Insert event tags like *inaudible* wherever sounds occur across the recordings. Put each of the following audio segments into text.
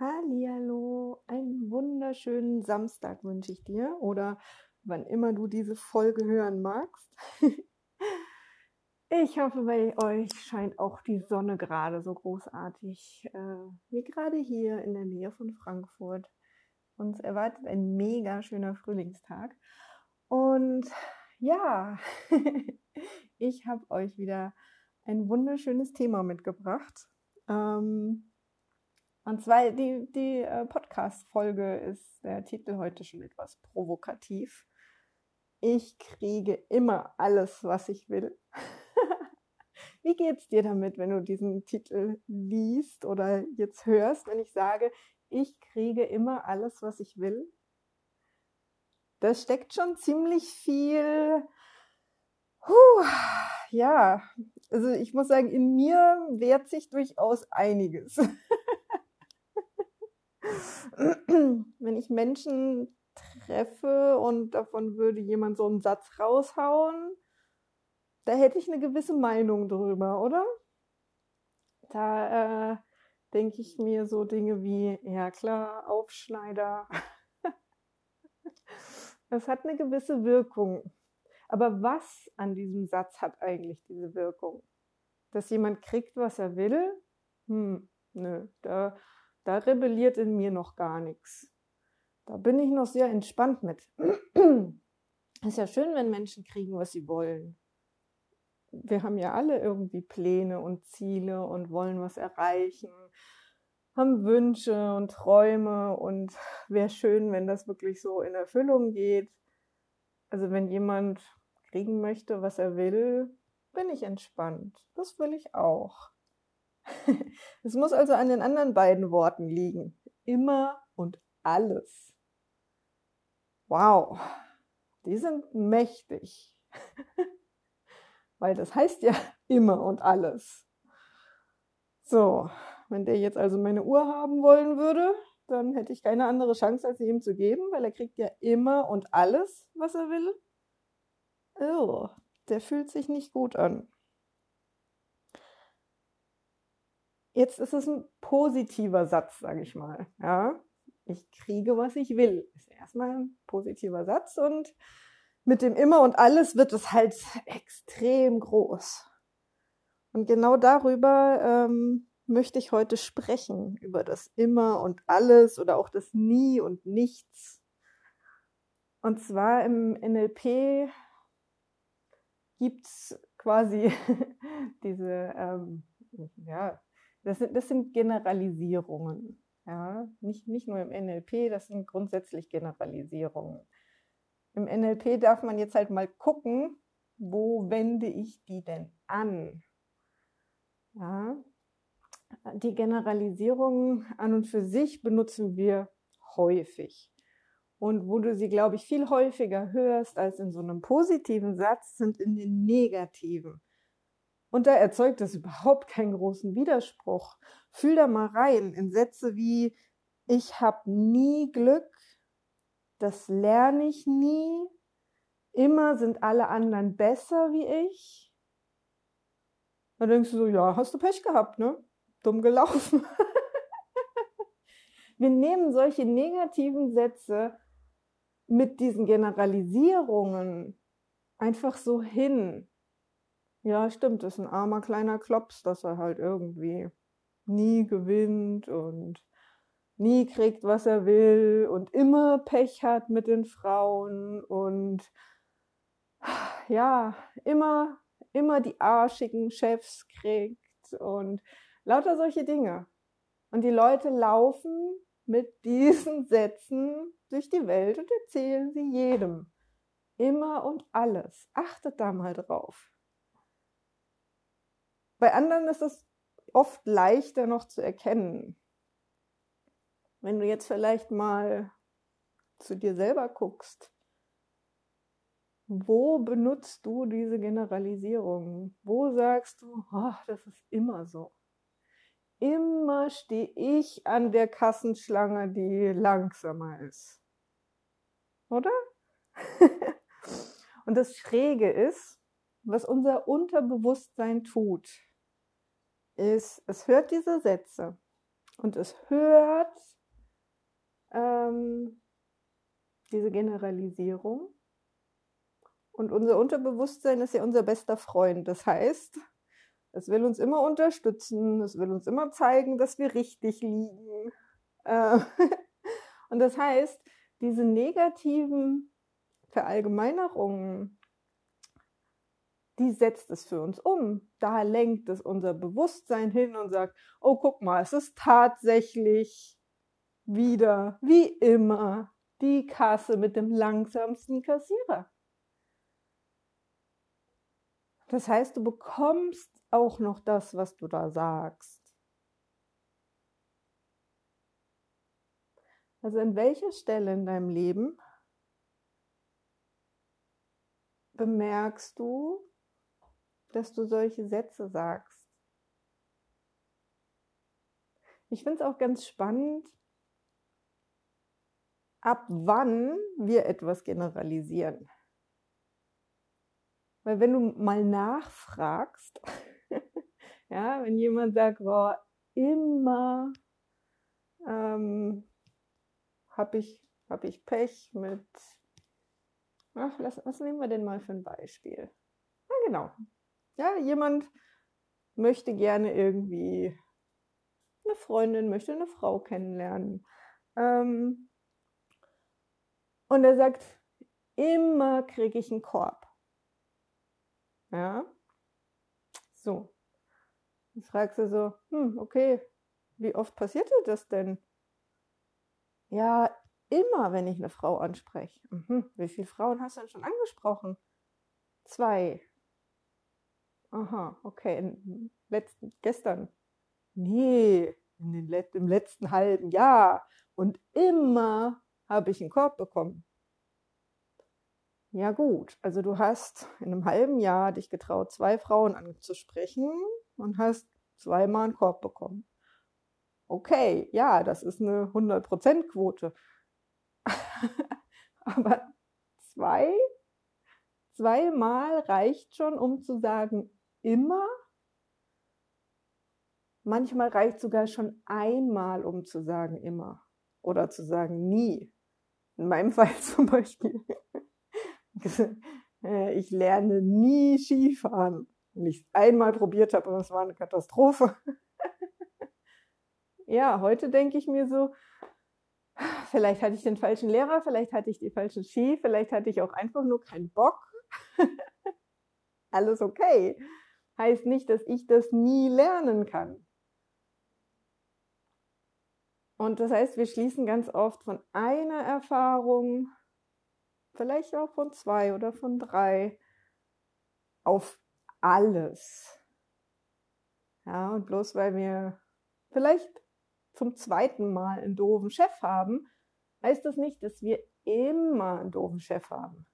Hallihallo, einen wunderschönen Samstag wünsche ich dir oder wann immer du diese Folge hören magst. *laughs* Ich hoffe, bei euch scheint auch die Sonne gerade so großartig, äh, wie gerade hier in der Nähe von Frankfurt. Uns erwartet ein mega schöner Frühlingstag. Und ja, *laughs* ich habe euch wieder ein wunderschönes Thema mitgebracht. Ähm, und zwar die, die äh, Podcast-Folge ist der Titel heute schon etwas provokativ. Ich kriege immer alles, was ich will. *laughs* Wie geht's dir damit, wenn du diesen Titel liest oder jetzt hörst, wenn ich sage, ich kriege immer alles, was ich will? Da steckt schon ziemlich viel, huh, ja, also ich muss sagen, in mir wehrt sich durchaus einiges. *laughs* *clears throat* wenn ich Menschen treffe und davon würde jemand so einen Satz raushauen, da hätte ich eine gewisse Meinung drüber, oder? Da äh, denke ich mir so Dinge wie, ja klar, Aufschneider. *laughs* das hat eine gewisse Wirkung. Aber was an diesem Satz hat eigentlich diese Wirkung? Dass jemand kriegt, was er will? Hm, nö, da, da rebelliert in mir noch gar nichts. Da bin ich noch sehr entspannt mit. Ist ja schön, wenn Menschen kriegen, was sie wollen. Wir haben ja alle irgendwie Pläne und Ziele und wollen was erreichen, haben Wünsche und Träume und wäre schön, wenn das wirklich so in Erfüllung geht. Also wenn jemand kriegen möchte, was er will, bin ich entspannt. Das will ich auch. *laughs* es muss also an den anderen beiden Worten liegen. Immer und alles. Wow, die sind mächtig. *laughs* Weil das heißt ja immer und alles. So, wenn der jetzt also meine Uhr haben wollen würde, dann hätte ich keine andere Chance, als sie ihm zu geben, weil er kriegt ja immer und alles, was er will. Oh, der fühlt sich nicht gut an. Jetzt ist es ein positiver Satz, sage ich mal. Ja, ich kriege, was ich will. Ist erstmal ein positiver Satz und mit dem immer und alles wird es halt extrem groß. Und genau darüber ähm, möchte ich heute sprechen, über das immer und alles oder auch das nie und nichts. Und zwar im NLP gibt's quasi *laughs* diese ähm, ja, das sind, das sind Generalisierungen. Ja, nicht, nicht nur im NLP, das sind grundsätzlich Generalisierungen. Im NLP darf man jetzt halt mal gucken, wo wende ich die denn an? Ja, die Generalisierungen an und für sich benutzen wir häufig. Und wo du sie, glaube ich, viel häufiger hörst als in so einem positiven Satz, sind in den negativen. Und da erzeugt es überhaupt keinen großen Widerspruch. Fühl da mal rein in Sätze wie ich habe nie Glück, das lerne ich nie, immer sind alle anderen besser wie ich. Da denkst du so, ja, hast du Pech gehabt, ne? Dumm gelaufen. *laughs* Wir nehmen solche negativen Sätze mit diesen Generalisierungen einfach so hin. Ja, stimmt, ist ein armer kleiner Klops, dass er halt irgendwie nie gewinnt und nie kriegt, was er will und immer Pech hat mit den Frauen und ja, immer, immer die arschigen Chefs kriegt und lauter solche Dinge. Und die Leute laufen mit diesen Sätzen durch die Welt und erzählen sie jedem. Immer und alles. Achtet da mal drauf. Bei anderen ist es oft leichter noch zu erkennen. Wenn du jetzt vielleicht mal zu dir selber guckst, wo benutzt du diese Generalisierung? Wo sagst du, oh, das ist immer so? Immer stehe ich an der Kassenschlange, die langsamer ist. Oder? *laughs* Und das Schräge ist, was unser Unterbewusstsein tut, ist, es hört diese Sätze und es hört ähm, diese Generalisierung. Und unser Unterbewusstsein ist ja unser bester Freund. Das heißt, es will uns immer unterstützen, es will uns immer zeigen, dass wir richtig liegen. Äh, *laughs* und das heißt, diese negativen Verallgemeinerungen, die setzt es für uns um. Da lenkt es unser Bewusstsein hin und sagt, oh, guck mal, es ist tatsächlich wieder, wie immer, die Kasse mit dem langsamsten Kassierer. Das heißt, du bekommst auch noch das, was du da sagst. Also in welcher Stelle in deinem Leben bemerkst du, dass du solche Sätze sagst? Ich finde es auch ganz spannend, ab wann wir etwas generalisieren. Weil wenn du mal nachfragst, *laughs* ja, wenn jemand sagt, boah, immer ähm, habe ich, hab ich Pech mit, ach, lass, was nehmen wir denn mal für ein Beispiel? Ja, genau. Ja, jemand möchte gerne irgendwie eine Freundin, möchte eine Frau kennenlernen. Ähm, und er sagt, immer kriege ich einen Korb. Ja. So. Dann fragst du so, hm, okay, wie oft passiert dir das denn? Ja, immer, wenn ich eine Frau anspreche. Mhm. Wie viele Frauen hast du denn schon angesprochen? Zwei. Aha, okay. Letzten, gestern. Nee, Let im letzten halben Jahr. Und immer habe ich einen Korb bekommen. Ja gut, also du hast in einem halben Jahr dich getraut, zwei Frauen anzusprechen und hast zweimal einen Korb bekommen. Okay, ja, das ist eine 100%-Quote. *laughs* Aber zwei, zweimal reicht schon, um zu sagen, immer. Manchmal reicht sogar schon einmal, um zu sagen, immer. Oder zu sagen, nie. In meinem *laughs* Fall zum Beispiel. *laughs* Äh, ich lerne nie Skifahren. Wenn ich es einmal probiert habe und es war eine Katastrophe. *laughs* ja, heute denke ich mir so, vielleicht hatte ich den falschen Lehrer, vielleicht hatte ich die falschen Ski, vielleicht hatte ich auch einfach nur keinen Bock. Alles okay. Heißt nicht, dass ich das nie lernen kann. Und das heißt, wir schließen ganz oft von einer Erfahrung, vielleicht auch von zwei oder von drei, auf alles. Ja, und bloß weil wir vielleicht zum zweiten Mal einen doofen Chef haben, heißt das nicht, dass wir immer einen doofen Chef haben.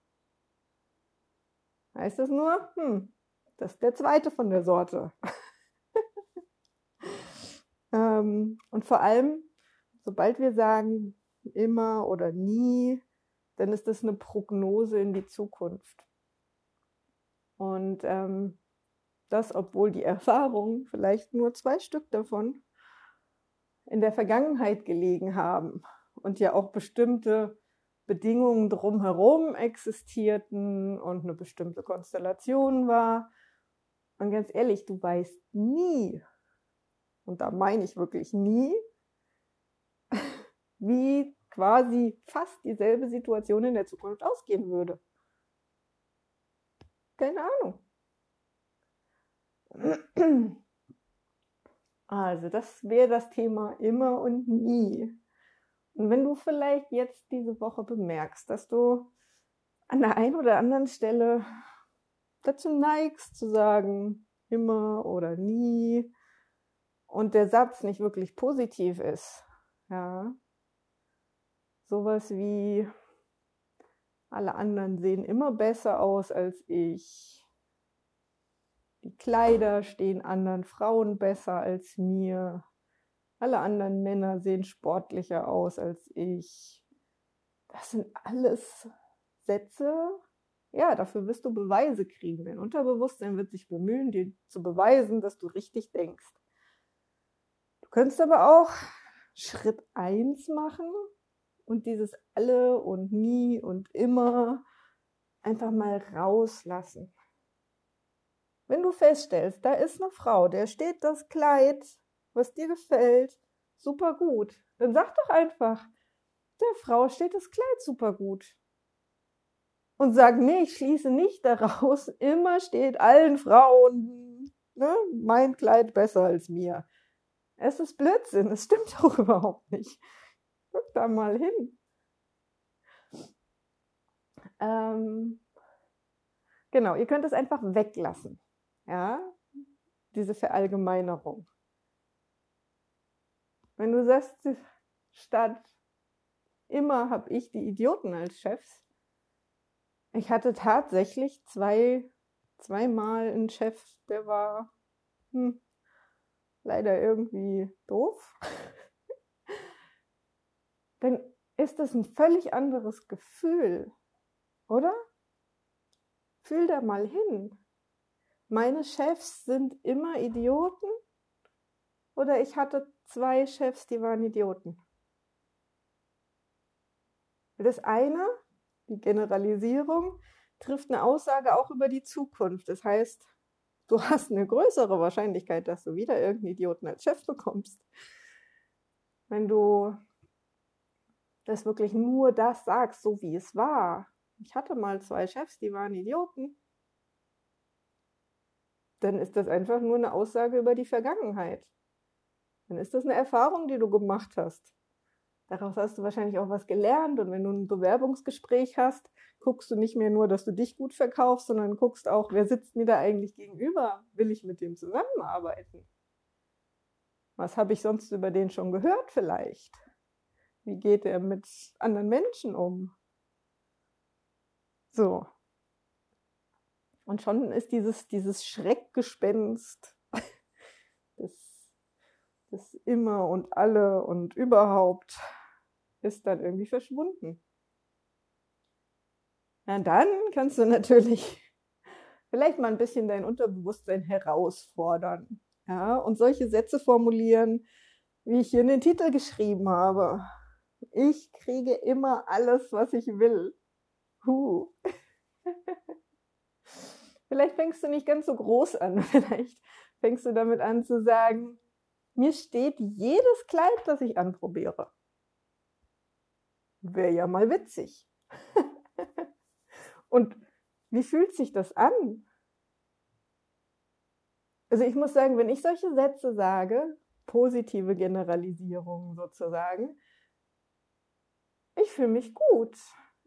Heißt das nur, hm, das ist der zweite von der Sorte. *laughs* ähm, und vor allem, sobald wir sagen, immer oder nie, dann ist das eine Prognose in die Zukunft. Und ähm, das, obwohl die Erfahrungen vielleicht nur zwei Stück davon in der Vergangenheit gelegen haben und ja auch bestimmte Bedingungen drumherum existierten und eine bestimmte Konstellation war. Und ganz ehrlich, du weißt nie, und da meine ich wirklich nie, *laughs* wie quasi fast dieselbe Situation in der Zukunft ausgehen würde. Keine Ahnung. Also, das wäre das Thema immer und nie. Und wenn du vielleicht jetzt diese Woche bemerkst, dass du an der einen oder anderen Stelle dazu neigst zu sagen, immer oder nie, und der Satz nicht wirklich positiv ist, ja, sowas wie alle anderen sehen immer besser aus als ich. Die Kleider stehen anderen Frauen besser als mir. Alle anderen Männer sehen sportlicher aus als ich. Das sind alles Sätze. Ja, dafür wirst du Beweise kriegen. Dein Unterbewusstsein wird sich bemühen, dir zu beweisen, dass du richtig denkst. Du könntest aber auch Schritt eins machen und dieses alle und nie und immer einfach mal rauslassen. Wenn du feststellst, da ist eine Frau, der steht das Kleid, was dir gefällt, super gut, dann sag doch einfach, der Frau steht das Kleid super gut. Und sag, nee, ich schließe nicht daraus, *laughs* immer steht allen Frauen ne, mein Kleid besser als mir. Es ist Blödsinn, es stimmt *laughs* doch überhaupt nicht. Guck da mal hin. Ähm, genau, ihr könnt es einfach weglassen. Ja, diese Verallgemeinerung. Wenn du sagst, statt immer habe ich die Idioten als Chefs, ich hatte tatsächlich zwei, zweimal einen Chef, der war hm, leider irgendwie doof. *laughs* Dann ist das ein völlig anderes Gefühl, oder? Fühl da mal hin meine Chefs sind immer Idioten oder ich hatte zwei Chefs, die waren Idioten. Das eine, die Generalisierung, trifft eine Aussage auch über die Zukunft. Das heißt, du hast eine größere Wahrscheinlichkeit, dass du wieder irgendeinen Idioten als Chef bekommst. Wenn du das wirklich nur das sagst, so wie es war. Ich hatte mal zwei Chefs, die waren Idioten dann ist das einfach nur eine Aussage über die Vergangenheit. Dann ist das eine Erfahrung, die du gemacht hast. Daraus hast du wahrscheinlich auch was gelernt und wenn du ein Bewerbungsgespräch hast, guckst du nicht mehr nur, dass du dich gut verkaufst, sondern guckst auch, wer sitzt mir da eigentlich gegenüber? Will ich mit dem zusammenarbeiten? Was habe ich sonst über den schon gehört vielleicht? Wie geht er mit anderen Menschen um? So, und schon ist dieses, dieses Schreckgespenst, *laughs* das, das immer und alle und überhaupt, ist dann irgendwie verschwunden. Ja, dann kannst du natürlich vielleicht mal ein bisschen dein Unterbewusstsein herausfordern. Ja, und solche Sätze formulieren, wie ich hier in den Titel geschrieben habe. Ich kriege immer alles, was ich will. Huh. *laughs* Vielleicht fängst du nicht ganz so groß an. *laughs* Vielleicht fängst du damit an zu sagen, mir steht jedes Kleid, das ich anprobiere. Wäre ja mal witzig. *laughs* Und wie fühlt sich das an? Also ich muss sagen, wenn ich solche Sätze sage, positive Generalisierungen sozusagen, ich fühle mich gut.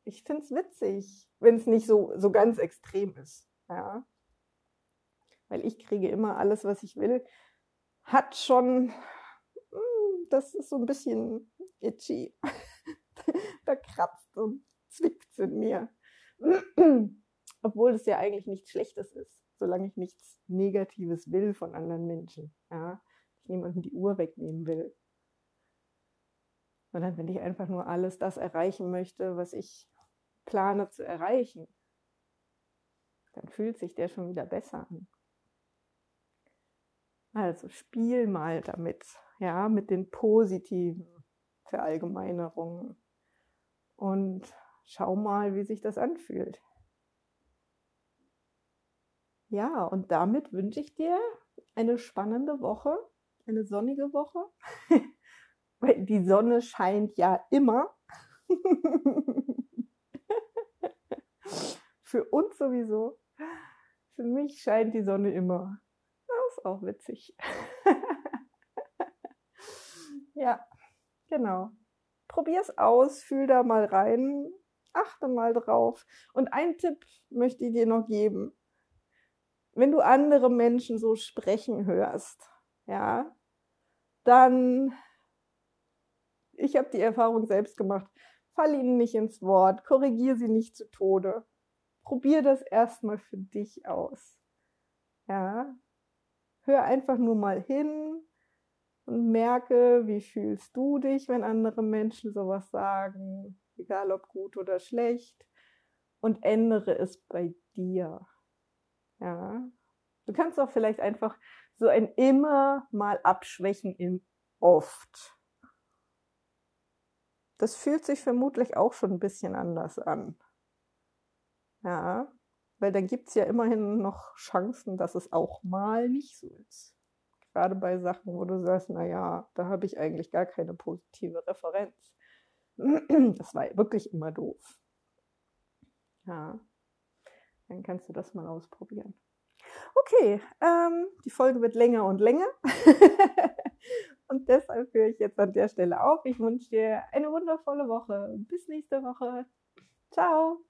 Ich finde es witzig, wenn es nicht so, so ganz extrem ist. Ja. Weil ich kriege immer alles, was ich will. Hat schon, hm, das ist so ein bisschen itchy. *laughs* da kratzt und zwickt es in mir. *clears throat* Obwohl es ja eigentlich nichts Schlechtes ist, solange ich nichts Negatives will von anderen Menschen. Ja. Ich niemandem die Uhr wegnehmen will. Sondern wenn ich einfach nur alles das erreichen möchte, was ich plane zu erreichen, dann fühlt sich der schon wieder besser an. Also spiel mal damit, ja, mit den positiven Verallgemeinerungen und schau mal, wie sich das anfühlt. Ja, und damit wünsche ich dir eine spannende Woche, eine sonnige Woche, *laughs* weil die Sonne scheint ja immer. *laughs* Für uns sowieso. Für mich scheint die Sonne immer. Das ist auch witzig. *laughs* ja, genau. Probier's aus, fühl da mal rein, achte mal drauf. Und einen Tipp möchte ich dir noch geben. Wenn du andere Menschen so sprechen hörst, ja, dann, ich habe die Erfahrung selbst gemacht, fall ihnen nicht ins Wort, korrigier sie nicht zu Tode probier das erstmal für dich aus. Ja, hör einfach nur mal hin und merke, wie fühlst du dich, wenn andere Menschen sowas sagen, egal ob gut oder schlecht, und ändere es bei dir. Ja, du kannst auch vielleicht einfach so ein immer mal abschwächen in oft. Das fühlt sich vermutlich auch schon ein bisschen anders an. Ja, weil dann gibt es ja immerhin noch Chancen, dass es auch mal nicht so ist. Gerade bei Sachen, wo du sagst, naja, da habe ich eigentlich gar keine positive Referenz. *clears throat* Das war wirklich immer doof. Ja, dann kannst du das mal ausprobieren. Okay, ähm, die Folge wird länger und länger. *laughs* und deshalb höre ich jetzt an der Stelle auf. Ich wünsche dir eine wundervolle Woche. Bis nächste Woche. Ciao.